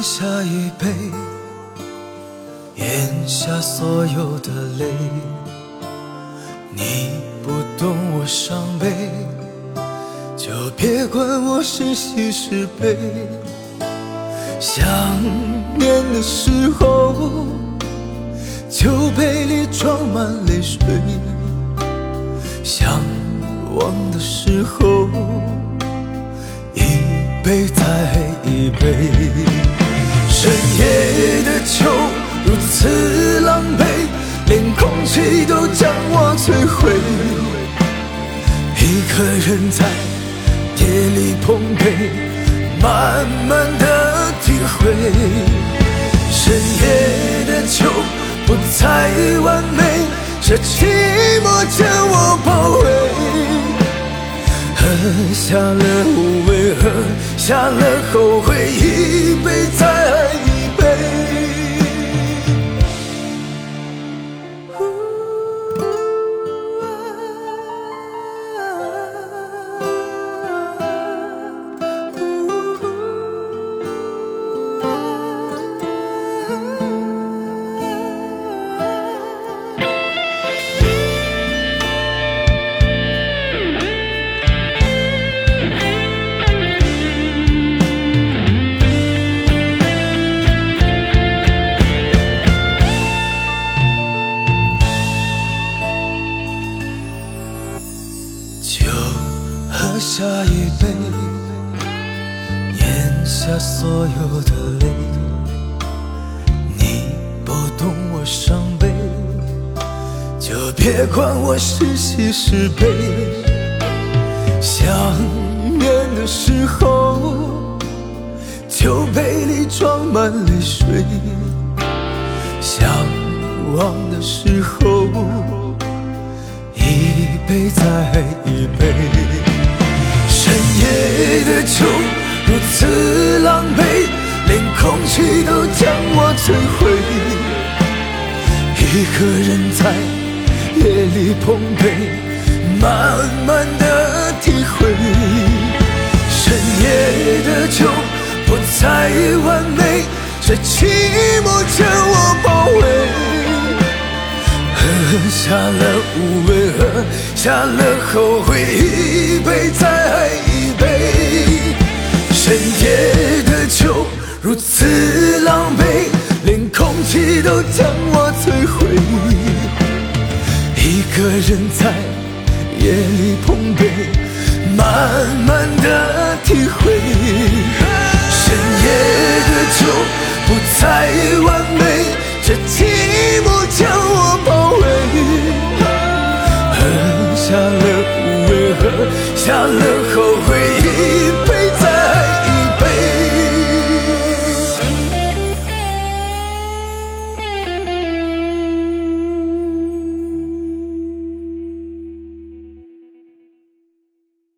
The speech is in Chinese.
喝下一杯，咽下所有的泪。你不懂我伤悲，就别管我是喜是悲。想念的时候，酒杯里装满泪水；想忘的时候，一杯再一杯。深夜的酒如此狼狈，连空气都将我摧毁。一个人在夜里碰杯，慢慢的体会。深夜的酒不再完美，这寂寞将我包围。喝下了无畏，喝下了后悔，一杯再一杯。一杯，咽下所有的泪。你不懂我伤悲，就别管我是喜是悲。想念的时候，酒杯里装满泪水；想忘的时候。一杯再一杯，此狼狈，连空气都将我摧毁。一个人在夜里碰杯，慢慢的体会。深夜的酒不再完美，这寂寞将我包围。喝下了无味，喝下了后悔，一杯再将我摧毁。一个人在夜里碰杯，慢慢的体会。深夜的酒不再完美，这寂寞将我包围。喝下了无畏，喝下了后悔，